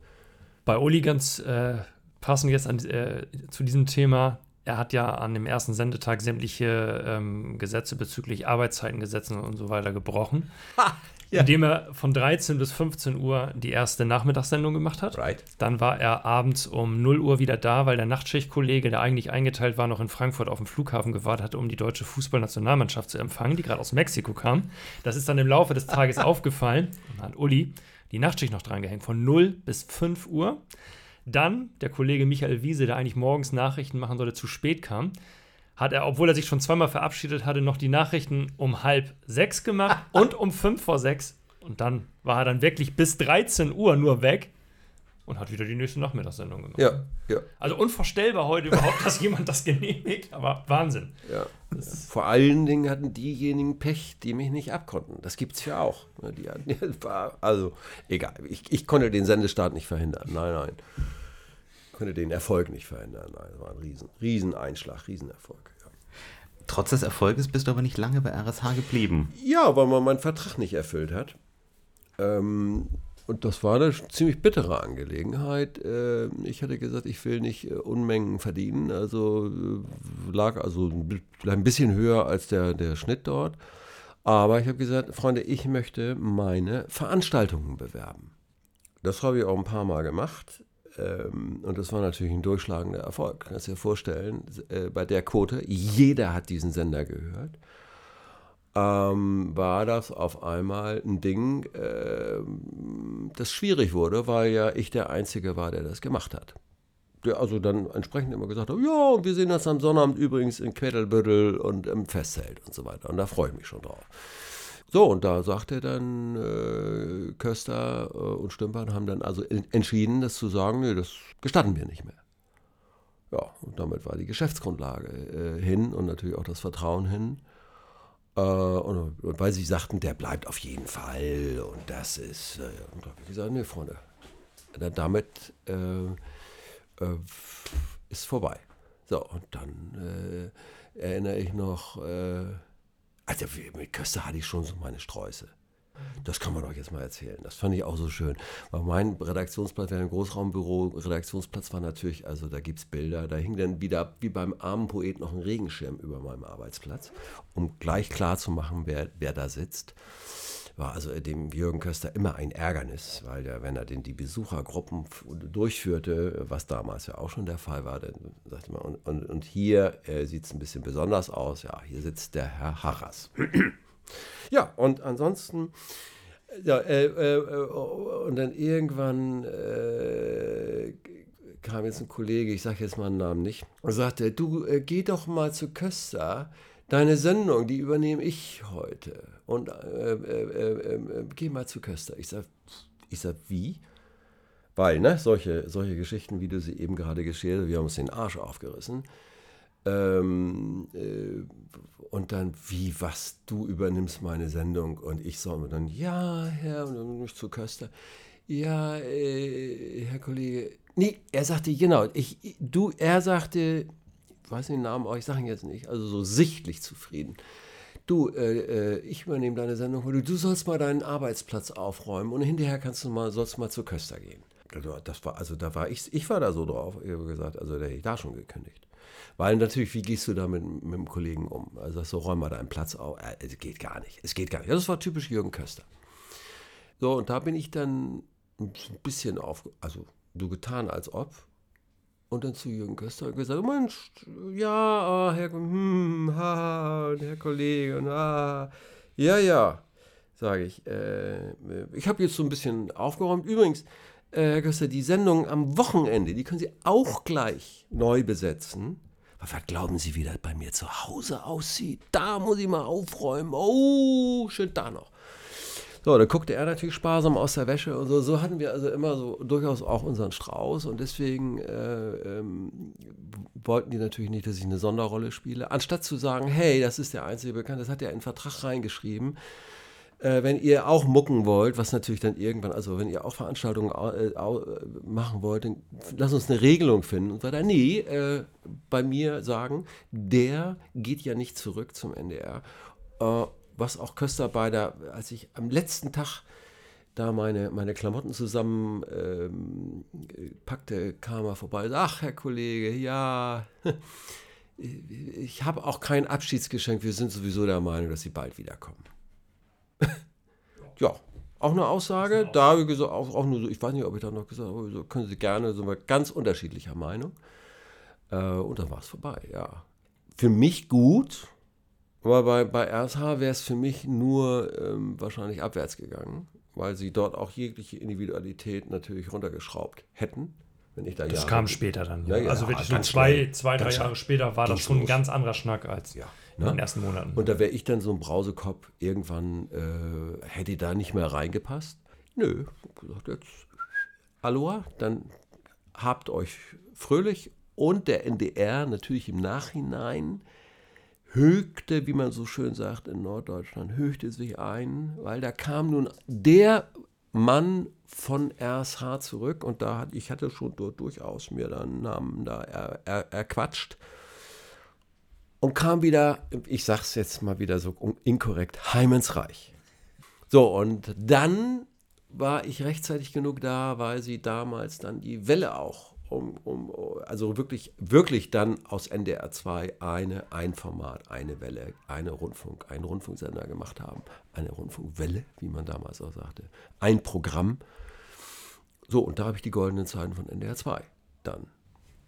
Bei Uli ganz äh, passend jetzt an, äh, zu diesem Thema. Er hat ja an dem ersten Sendetag sämtliche ähm, Gesetze bezüglich Arbeitszeitengesetzen und so weiter gebrochen, ja. indem er von 13 bis 15 Uhr die erste Nachmittagssendung gemacht hat. Right? Dann war er abends um 0 Uhr wieder da, weil der Nachtschichtkollege, der eigentlich eingeteilt war, noch in Frankfurt auf dem Flughafen gewartet hatte, um die deutsche Fußballnationalmannschaft zu empfangen, die gerade aus Mexiko kam. Das ist dann im Laufe des Tages aufgefallen und hat Uli die Nachtschicht noch dran gehängt, von 0 bis 5 Uhr. Dann der Kollege Michael Wiese, der eigentlich morgens Nachrichten machen sollte, zu spät kam, hat er, obwohl er sich schon zweimal verabschiedet hatte, noch die Nachrichten um halb sechs gemacht und um fünf vor sechs. Und dann war er dann wirklich bis 13 Uhr nur weg und hat wieder die nächste Nachmittagssendung gemacht. Ja, ja. Also unvorstellbar heute überhaupt, dass jemand das genehmigt, aber Wahnsinn. Ja. Vor allen Dingen hatten diejenigen Pech, die mich nicht abkonnten. Das gibt es ja auch. Die hatten, also, egal. Ich, ich konnte den Sendestart nicht verhindern. Nein, nein. Konnte den Erfolg nicht verhindern. Nein, das war ein riesen, riesen Einschlag, Riesenerfolg. Ja. Trotz des Erfolges bist du aber nicht lange bei RSH geblieben. Ja, weil man meinen Vertrag nicht erfüllt hat. Ähm, und das war eine ziemlich bittere Angelegenheit. Äh, ich hatte gesagt, ich will nicht äh, Unmengen verdienen. Also äh, lag also ein bisschen höher als der, der Schnitt dort. Aber ich habe gesagt, Freunde, ich möchte meine Veranstaltungen bewerben. Das habe ich auch ein paar Mal gemacht. Ähm, und das war natürlich ein durchschlagender Erfolg. Kannst du dir vorstellen, äh, bei der Quote, jeder hat diesen Sender gehört ähm, war das auf einmal ein Ding, ähm, das schwierig wurde, weil ja ich der Einzige war, der das gemacht hat. Der also dann entsprechend immer gesagt hat, ja, wir sehen das am Sonnabend übrigens in Quettelbüttel und im Festzelt und so weiter. Und da freue ich mich schon drauf. So, und da sagte dann äh, Köster äh, und Stümpern haben dann also en- entschieden, das zu sagen, nee, das gestatten wir nicht mehr. Ja, und damit war die Geschäftsgrundlage äh, hin und natürlich auch das Vertrauen hin. Äh, und, und weil sie sagten, der bleibt auf jeden Fall und das ist, äh, und da habe ich gesagt, nee, Freunde, da, damit äh, ist vorbei. So, und dann erinnere ich noch, also mit Köster hatte ich schon so meine Sträuße. Das kann man doch jetzt mal erzählen. Das fand ich auch so schön. Weil mein Redaktionsplatz, wir ein Großraumbüro, Redaktionsplatz war natürlich, also da gibt es Bilder, da hing dann wieder wie beim armen Poet noch ein Regenschirm über meinem Arbeitsplatz, um gleich klar zu machen, wer, wer da sitzt. War also dem Jürgen Köster immer ein Ärgernis, weil ja, wenn er denn die Besuchergruppen durchführte, was damals ja auch schon der Fall war, dann sagte man, und, und, und hier äh, sieht es ein bisschen besonders aus, ja, hier sitzt der Herr Harras. Ja, und ansonsten, ja, äh, äh, äh, und dann irgendwann äh, kam jetzt ein Kollege, ich sage jetzt mal einen Namen nicht, und sagte, du äh, geh doch mal zu Köster, deine Sendung, die übernehme ich heute. Und äh, äh, äh, äh, geh mal zu Köster. Ich sage, ich sag, wie? Weil, ne, solche, solche Geschichten, wie du sie eben gerade geschildert hast, wir haben uns den Arsch aufgerissen. Ähm, äh, und dann, wie, was, du übernimmst meine Sendung und ich soll mir dann, ja, Herr, und dann zu Köster. ja, äh, Herr Kollege, nee, er sagte, genau, ich, du, er sagte, weiß den Namen, aber ich sage ihn jetzt nicht, also so sichtlich zufrieden. Du, äh, äh ich übernehme deine Sendung, du sollst mal deinen Arbeitsplatz aufräumen und hinterher kannst du mal, sollst mal zur Köster gehen. Das war, also da war ich, ich war da so drauf, ich habe gesagt, also da hätte ich da schon gekündigt. Weil natürlich, wie gehst du da mit, mit dem Kollegen um? Also so, räum mal deinen Platz auf. Äh, es geht gar nicht. Es geht gar nicht. Das war typisch Jürgen Köster. So, und da bin ich dann ein bisschen auf, also so getan, als ob. Und dann zu Jürgen Köster gesagt, Mensch, ja, Herr, hm, ha, Herr Kollege, und, ah, ja, ja, sage ich. Äh, ich habe jetzt so ein bisschen aufgeräumt. Übrigens, äh, Herr Köster, die Sendung am Wochenende, die können Sie auch gleich neu besetzen. Was glauben Sie, wie das bei mir zu Hause aussieht? Da muss ich mal aufräumen. Oh, schön da noch. So, da guckte er natürlich sparsam aus der Wäsche und so. So hatten wir also immer so durchaus auch unseren Strauß und deswegen äh, ähm, wollten die natürlich nicht, dass ich eine Sonderrolle spiele. Anstatt zu sagen, hey, das ist der einzige Bekannte, das hat er in den Vertrag reingeschrieben. Äh, wenn ihr auch mucken wollt, was natürlich dann irgendwann, also wenn ihr auch Veranstaltungen äh, machen wollt, dann lass uns eine Regelung finden. Und weiter, nee, äh, bei mir sagen, der geht ja nicht zurück zum NDR. Äh, was auch Köster bei der, als ich am letzten Tag da meine, meine Klamotten zusammen ähm, packte, kam er vorbei. Ach, Herr Kollege, ja, ich habe auch kein Abschiedsgeschenk. Wir sind sowieso der Meinung, dass Sie bald wiederkommen. ja, auch eine Aussage. Da habe ich gesagt, auch, auch nur so, ich weiß nicht, ob ich da noch gesagt habe, so können Sie gerne, sind wir ganz unterschiedlicher Meinung. Äh, und dann war es vorbei, ja. Für mich gut, aber bei, bei RSH wäre es für mich nur ähm, wahrscheinlich abwärts gegangen, weil sie dort auch jegliche Individualität natürlich runtergeschraubt hätten. Wenn ich da das Jahre kam später dann. Ja. Ja, also wirklich schon zwei, zwei, drei Jahre später war das schon ein ganz anderer Schnack als ja, ne? in den ersten Monaten. Und da wäre ich dann so ein Brausekopf, irgendwann äh, hätte da nicht mehr reingepasst. Nö, gesagt, jetzt Aloha, dann habt euch fröhlich und der NDR natürlich im Nachhinein högte, wie man so schön sagt in Norddeutschland, högte sich ein, weil da kam nun der Mann von RSH zurück und da hat, ich hatte schon dort durchaus mir dann Namen da er, er, erquatscht und kam wieder, ich sag's jetzt mal wieder so inkorrekt, heim ins Reich. So, und dann war ich rechtzeitig genug da, weil sie damals dann die Welle auch um, um, also wirklich, wirklich dann aus NDR 2 eine, ein Format, eine Welle, eine Rundfunk, einen Rundfunksender gemacht haben. Eine Rundfunkwelle, wie man damals auch sagte. Ein Programm. So, und da habe ich die goldenen Zeiten von NDR 2 dann,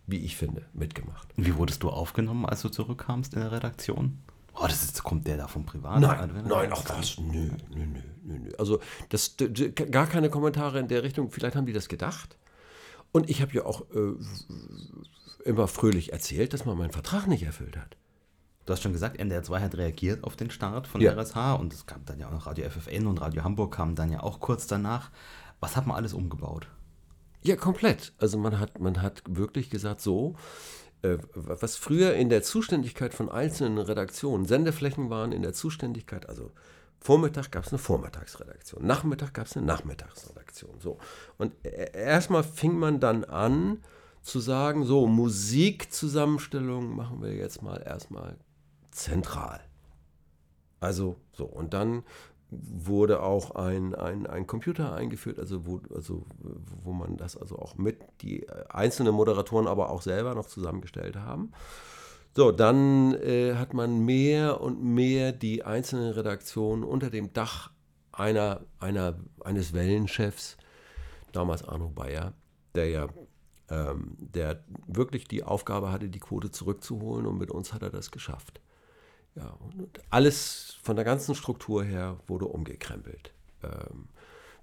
wie ich finde, mitgemacht. Wie wurdest du aufgenommen, als du zurückkamst in der Redaktion? Oh, das ist, kommt der da vom Privat? Nein, nein, auch was? Nö, nö, nö, nö. Also, das, gar keine Kommentare in der Richtung. Vielleicht haben die das gedacht. Und ich habe ja auch äh, immer fröhlich erzählt, dass man meinen Vertrag nicht erfüllt hat. Du hast schon gesagt, NDR 2 hat reagiert auf den Start von ja. RSH und es gab dann ja auch noch Radio FFN und Radio Hamburg kamen dann ja auch kurz danach. Was hat man alles umgebaut? Ja, komplett. Also man hat, man hat wirklich gesagt, so, äh, was früher in der Zuständigkeit von einzelnen Redaktionen, Sendeflächen waren in der Zuständigkeit, also Vormittag gab es eine Vormittagsredaktion, Nachmittag gab es eine Nachmittagsredaktion. So. Und e-, erstmal fing man dann an zu sagen, so Musikzusammenstellung machen wir jetzt mal erstmal zentral. Also so, und dann wurde auch ein, ein, ein Computer eingeführt, also wo, also wo man das also auch mit die einzelnen Moderatoren aber auch selber noch zusammengestellt haben. So, dann äh, hat man mehr und mehr die einzelnen Redaktionen unter dem Dach einer, einer, eines Wellenchefs, damals Arno Bayer, der ja ähm, der wirklich die Aufgabe hatte, die Quote zurückzuholen und mit uns hat er das geschafft. Ja, alles von der ganzen Struktur her wurde umgekrempelt. Ähm,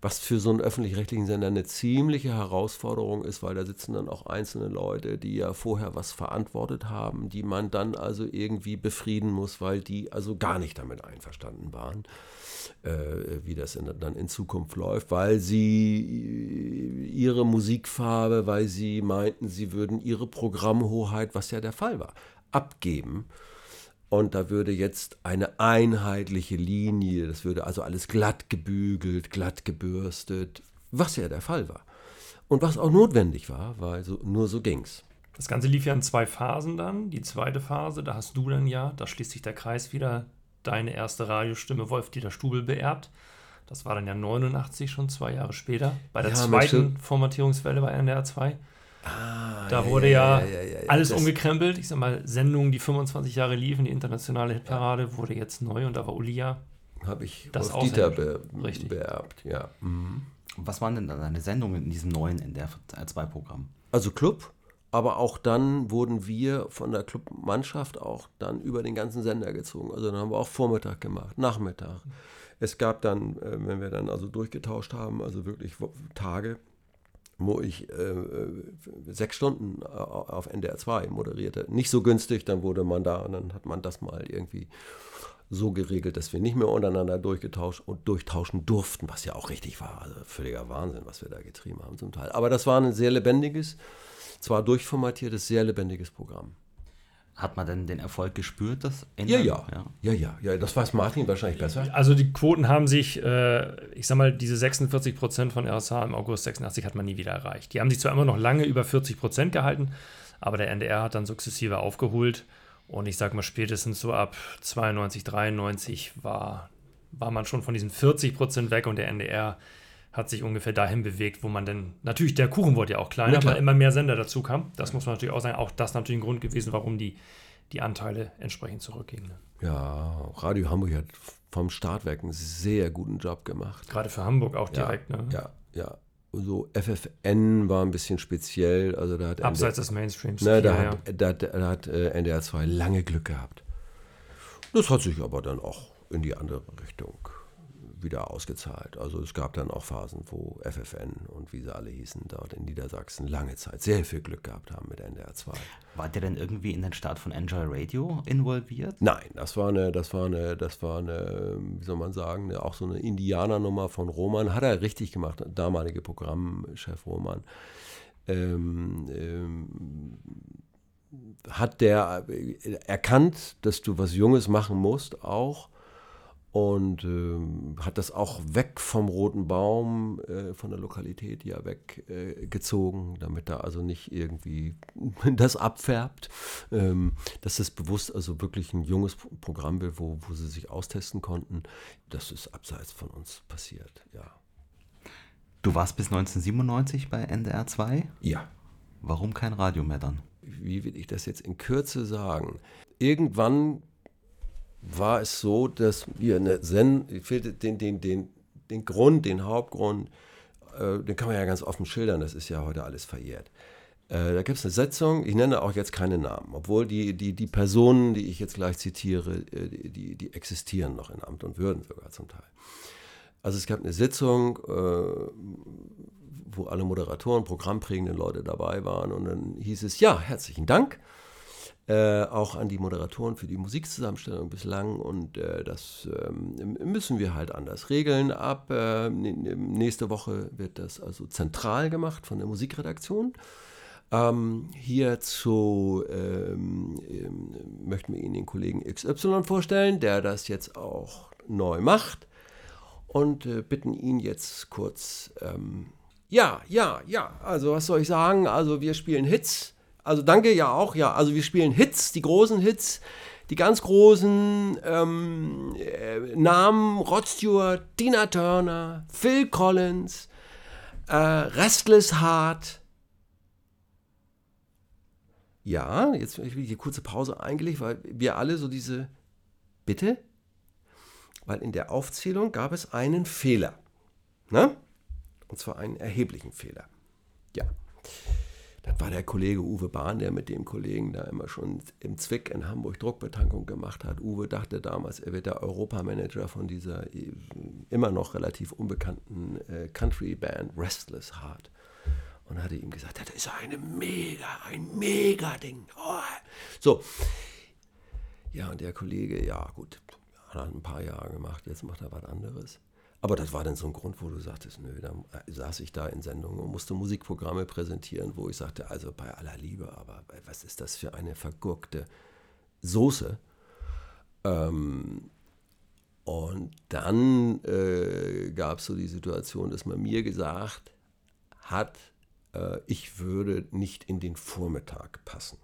was für so einen öffentlich-rechtlichen Sender eine ziemliche Herausforderung ist, weil da sitzen dann auch einzelne Leute, die ja vorher was verantwortet haben, die man dann also irgendwie befrieden muss, weil die also gar nicht damit einverstanden waren, äh, wie das in, dann in Zukunft läuft, weil sie ihre Musikfarbe, weil sie meinten, sie würden ihre Programmhoheit, was ja der Fall war, abgeben und da würde jetzt eine einheitliche Linie, das würde also alles glatt gebügelt, glatt gebürstet, Was ja der Fall war. Und was auch notwendig war, weil so, nur so ging's. Das Ganze lief ja in zwei Phasen dann. Die zweite Phase, da hast du dann ja, da schließt sich der Kreis wieder, deine erste Radiostimme Wolf-Dieter Stubel beerbt. Das war dann ja 89, schon zwei Jahre später, bei der Ja, zweiten Formatierungswelle bei NDR 2. Ah, Da wurde ja, ja, ja, ja. alles Das- umgekrempelt. Ich sag mal, Sendungen, die 25 Jahre liefen, die internationale Hitparade, wurde jetzt neu und da war Uli ja. Habe ich Das auf Dieter be Richtig. beerbt, ja. Mhm. Was waren denn dann deine Sendungen in diesem neuen NDR2-Programm? Also Club, aber auch dann wurden wir von der Clubmannschaft auch dann über den ganzen Sender gezogen. Also dann haben wir auch Vormittag gemacht, Nachmittag. Es gab dann, äh, wenn wir dann also durchgetauscht haben, also wirklich Tage, ich äh, äh, sechs Stunden äh, auf NDR 2 moderierte. Nicht so günstig, dann wurde man da und dann hat man das mal irgendwie so geregelt, dass wir nicht mehr untereinander durchgetauscht und durchtauschen durften, was ja auch richtig war. Also völliger Wahnsinn, was wir da getrieben haben zum Teil. Aber das war ein sehr lebendiges, zwar durchformatiertes, sehr lebendiges Programm. Hat man denn den Erfolg gespürt, das Ja, Ändern? ja. Ja, ja, ja. Das weiß Martin wahrscheinlich besser. Also die Quoten haben sich, äh, ich sag mal, diese 46 Prozent von RSH im August 86 hat man nie wieder erreicht. Die haben sich zwar immer noch lange über 40 Prozent gehalten, aber der NDR hat dann sukzessive aufgeholt. Und ich sag mal, spätestens so ab 92, 93 war, war man schon von diesen 40 Prozent weg und der NDR hat sich ungefähr dahin bewegt, wo man denn, natürlich, der Kuchen wurde ja auch kleiner, weil immer mehr Sender dazu kam. Das muss man natürlich auch sagen. Auch das natürlich ein Grund gewesen, warum die, die Anteile entsprechend zurückgingen. Ja, Radio Hamburg hat vom Start weg einen sehr guten Job gemacht. Gerade für Hamburg auch Ja, direkt. ne? Ja, ja. So FFN war ein bisschen speziell. Also da hat Abseits des Mainstreams. Ne, da, Ja, ja. hat, da, da hat äh, NDR 2 lange Glück gehabt. Das hat sich aber dann auch in die andere Richtung wieder ausgezahlt. Also es gab dann auch Phasen, wo FFN und wie sie alle hießen, dort in Niedersachsen lange Zeit sehr viel Glück gehabt haben mit NDR 2. Wart ihr denn irgendwie in den Start von Enjoy Radio involviert? Nein, das war eine, das war eine, das war eine, wie soll man sagen, eine, auch so eine Indianernummer von Roman. Hat er richtig gemacht, der damalige Programmchef Roman. Ähm, ähm, hat der erkannt, dass du was Junges machen musst auch und ähm, hat das auch weg vom roten Baum, äh, von der Lokalität ja weggezogen, äh, damit da also nicht irgendwie das abfärbt, ähm, dass es bewusst also wirklich ein junges Pro- Programm wird, wo, wo sie sich austesten konnten. Das ist abseits von uns passiert, ja. Du warst bis 1997 bei NDR 2? Ja. Warum kein Radio mehr dann? wie will ich das jetzt in Kürze sagen? Irgendwann war es so, dass wir eine Send den, den, den, den Grund, den Hauptgrund, äh, den kann man ja ganz offen schildern, das ist ja heute alles verjährt. Äh, da gibt es eine Setzung, ich nenne auch jetzt keine Namen, obwohl die, die, die Personen, die ich jetzt gleich zitiere, äh, die, die, die existieren noch in Amt und Würden sogar zum Teil. Also es gab eine Sitzung, äh, wo alle Moderatoren, programmprägenden Leute dabei waren. Und dann hieß es, ja, herzlichen Dank. Äh, auch an die Moderatoren für die Musikzusammenstellung bislang. Und äh, das ähm, müssen wir halt anders regeln. Ab äh, nächste Woche wird das also zentral gemacht von der Musikredaktion. Ähm, hierzu ähm, ähm, möchten wir Ihnen den Kollegen XY vorstellen, der das jetzt auch neu macht. Und äh, bitten ihn jetzt kurz ähm, ja, ja, ja. Also was soll ich sagen? Also wir spielen Hits. Also danke ja auch, ja. Also wir spielen Hits, die großen Hits, die ganz großen ähm, äh, Namen Rod Stewart, Tina Turner, Phil Collins, äh, Restless Heart. Ja, jetzt will ich die kurze Pause eingelegt, weil wir alle so diese Bitte, weil in der Aufzählung gab es einen Fehler. Ne? Und zwar einen erheblichen Fehler. Ja. Das war der Kollege Uwe Bahn, der mit dem Kollegen da immer schon im Zwick in Hamburg Druckbetankung gemacht hat. Uwe dachte damals, er wird der Europamanager von dieser äh, immer noch relativ unbekannten äh, Country-Band Restless Heart. Und hatte ihm gesagt, das ist eine mega, ein mega Ding. Oh. So. Ja, und der Kollege, ja gut, hat ein paar Jahre gemacht, jetzt macht er was anderes. Aber das war dann so ein Grund, wo du sagtest, nö, dann saß ich da in Sendungen und musste Musikprogramme präsentieren, wo ich sagte, also bei aller Liebe, aber was ist das für eine vergurkte Soße? Ähm, Und dann äh, gab es so die Situation, dass man mir gesagt hat, äh, ich würde nicht in den Vormittag passen.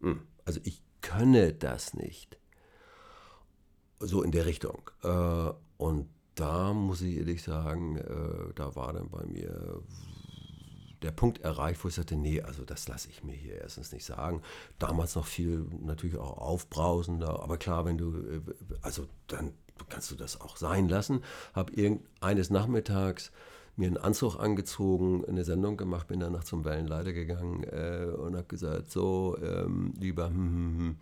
Hm, also ich könne das nicht. So in der Richtung. Äh, und da muss ich ehrlich sagen, äh, da war dann bei mir der Punkt erreicht, wo ich sagte, nee, also das lasse ich mir hier erstens nicht sagen. Damals noch viel natürlich auch aufbrausender, aber klar, wenn du, äh, also dann kannst du das auch sein lassen. Habe eines Nachmittags mir einen Anzug angezogen, eine Sendung gemacht, bin danach zum Wellenleiter gegangen äh, und habe gesagt, so, ähm, lieber, hm, hm, hm.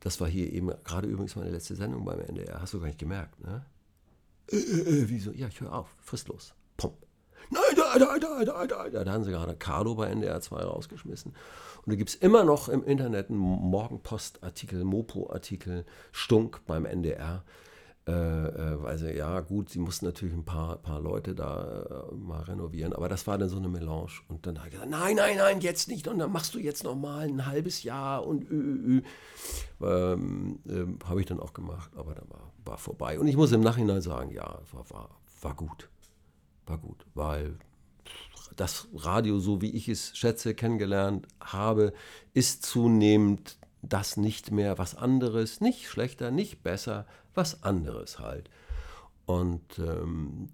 Das war hier eben gerade übrigens meine letzte Sendung beim NDR, hast du gar nicht gemerkt, ne? Äh, äh, äh wieso? Ja, ich höre auf, fristlos. Pum. Nein, da, da, da, da, da, da. Da haben sie gerade Carlo bei NDR 2 rausgeschmissen. Und da gibt es immer noch im Internet einen Morgenpost-Artikel, Mopo-Artikel, Stunk beim NDR. Äh, äh, weil sie, ja gut, sie mussten natürlich ein paar, paar Leute da äh, mal renovieren, aber das war dann so eine Melange. Und dann habe ich gesagt, nein, nein, nein, jetzt nicht. Und dann machst du jetzt noch mal ein halbes Jahr und ü, ü, ü. Ähm, ähm, habe ich dann auch gemacht, aber dann war, war vorbei. Und ich muss im Nachhinein sagen, ja, war, war, war gut war gut, weil das Radio, so wie ich es schätze, kennengelernt habe, ist zunehmend das nicht mehr was anderes, nicht schlechter, nicht besser, was anderes halt. Und ähm,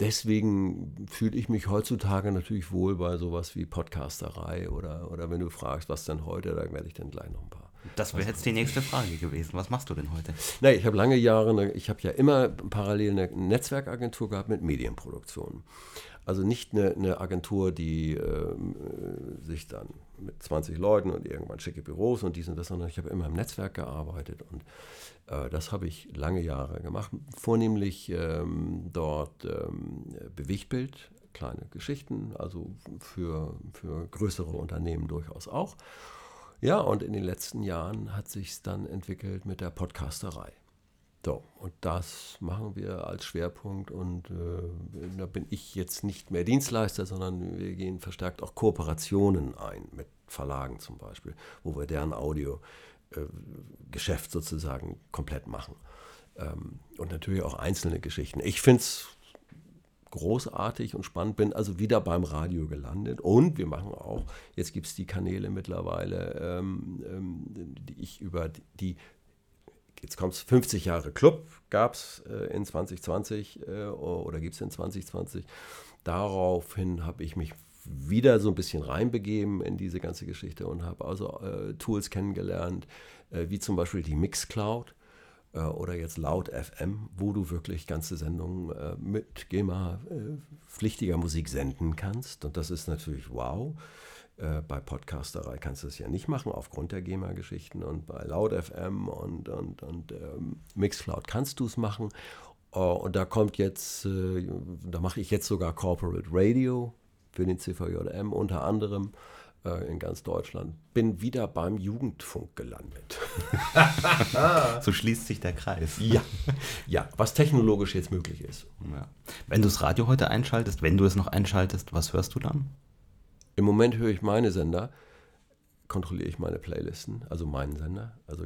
deswegen fühle ich mich heutzutage natürlich wohl bei sowas wie Podcasterei oder, oder wenn du fragst, was denn heute, da werde ich dann gleich noch ein paar das wäre jetzt die nächste Frage gewesen. Was machst du denn heute? Nee, ich habe lange Jahre, ich habe ja immer parallel eine Netzwerkagentur gehabt mit Medienproduktion. Also nicht eine, eine Agentur, die äh, sich dann mit 20 Leuten und irgendwann schicke Büros und dies und das, sondern ich habe immer im Netzwerk gearbeitet und das habe ich lange Jahre gemacht. Vornehmlich ähm, dort ähm, Bewegtbild, kleine Geschichten, also für, für größere Unternehmen durchaus auch. Ja, und in den letzten Jahren hat sich dann entwickelt mit der Podcasterei. So, und das machen wir als Schwerpunkt und äh, da bin ich jetzt nicht mehr Dienstleister, sondern wir gehen verstärkt auch Kooperationen ein mit Verlagen zum Beispiel, wo wir deren Audio-Geschäft äh, sozusagen komplett machen. Ähm, und natürlich auch einzelne Geschichten. Ich finde es großartig und spannend. Bin also wieder beim Radio gelandet. Und wir machen auch, jetzt gibt es die Kanäle mittlerweile, ähm, ähm, die ich über die, jetzt kommt es, 50 Jahre Club gab es äh, in 2020 äh, oder gibt es in 2020. Daraufhin habe ich mich wieder so ein bisschen reinbegeben in diese ganze Geschichte und habe also äh, Tools kennengelernt, äh, wie zum Beispiel die Mixcloud äh, oder jetzt laut FM, wo du wirklich ganze Sendungen äh, mit GEMA-pflichtiger äh, Musik senden kannst. Und das ist natürlich wow. bei Podcasterei kannst du es ja nicht machen, aufgrund der GEMA-Geschichten. Und bei Loud FM und, und, und ähm, Mixcloud kannst du es machen. und da kommt jetzt, da mache ich jetzt sogar Corporate Radio für den CVJM unter anderem. Äh, in ganz Deutschland. Bin wieder beim Jugendfunk gelandet. so schließt sich der Kreis. Ja, ja was technologisch jetzt möglich ist. Ja. Wenn du das Radio heute einschaltest, wenn du es noch einschaltest, was hörst du dann? Im Moment höre ich meine Sender, kontrolliere ich meine Playlisten, also meinen Sender. Also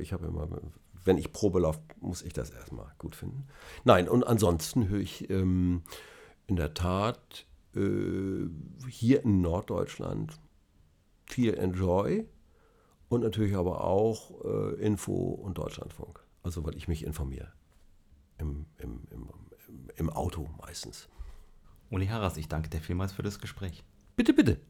ich habe immer, wenn ich Probe laufe, muss ich das erstmal gut finden. Nein, und ansonsten höre ich ähm, in der Tat äh, hier in Norddeutschland viel Enjoy und natürlich aber auch äh, Info und Deutschlandfunk. Also weil ich mich informiere. Im, im, im, im Auto meistens. Uli Harras, ich danke dir vielmals für das Gespräch. Bitte, bitte.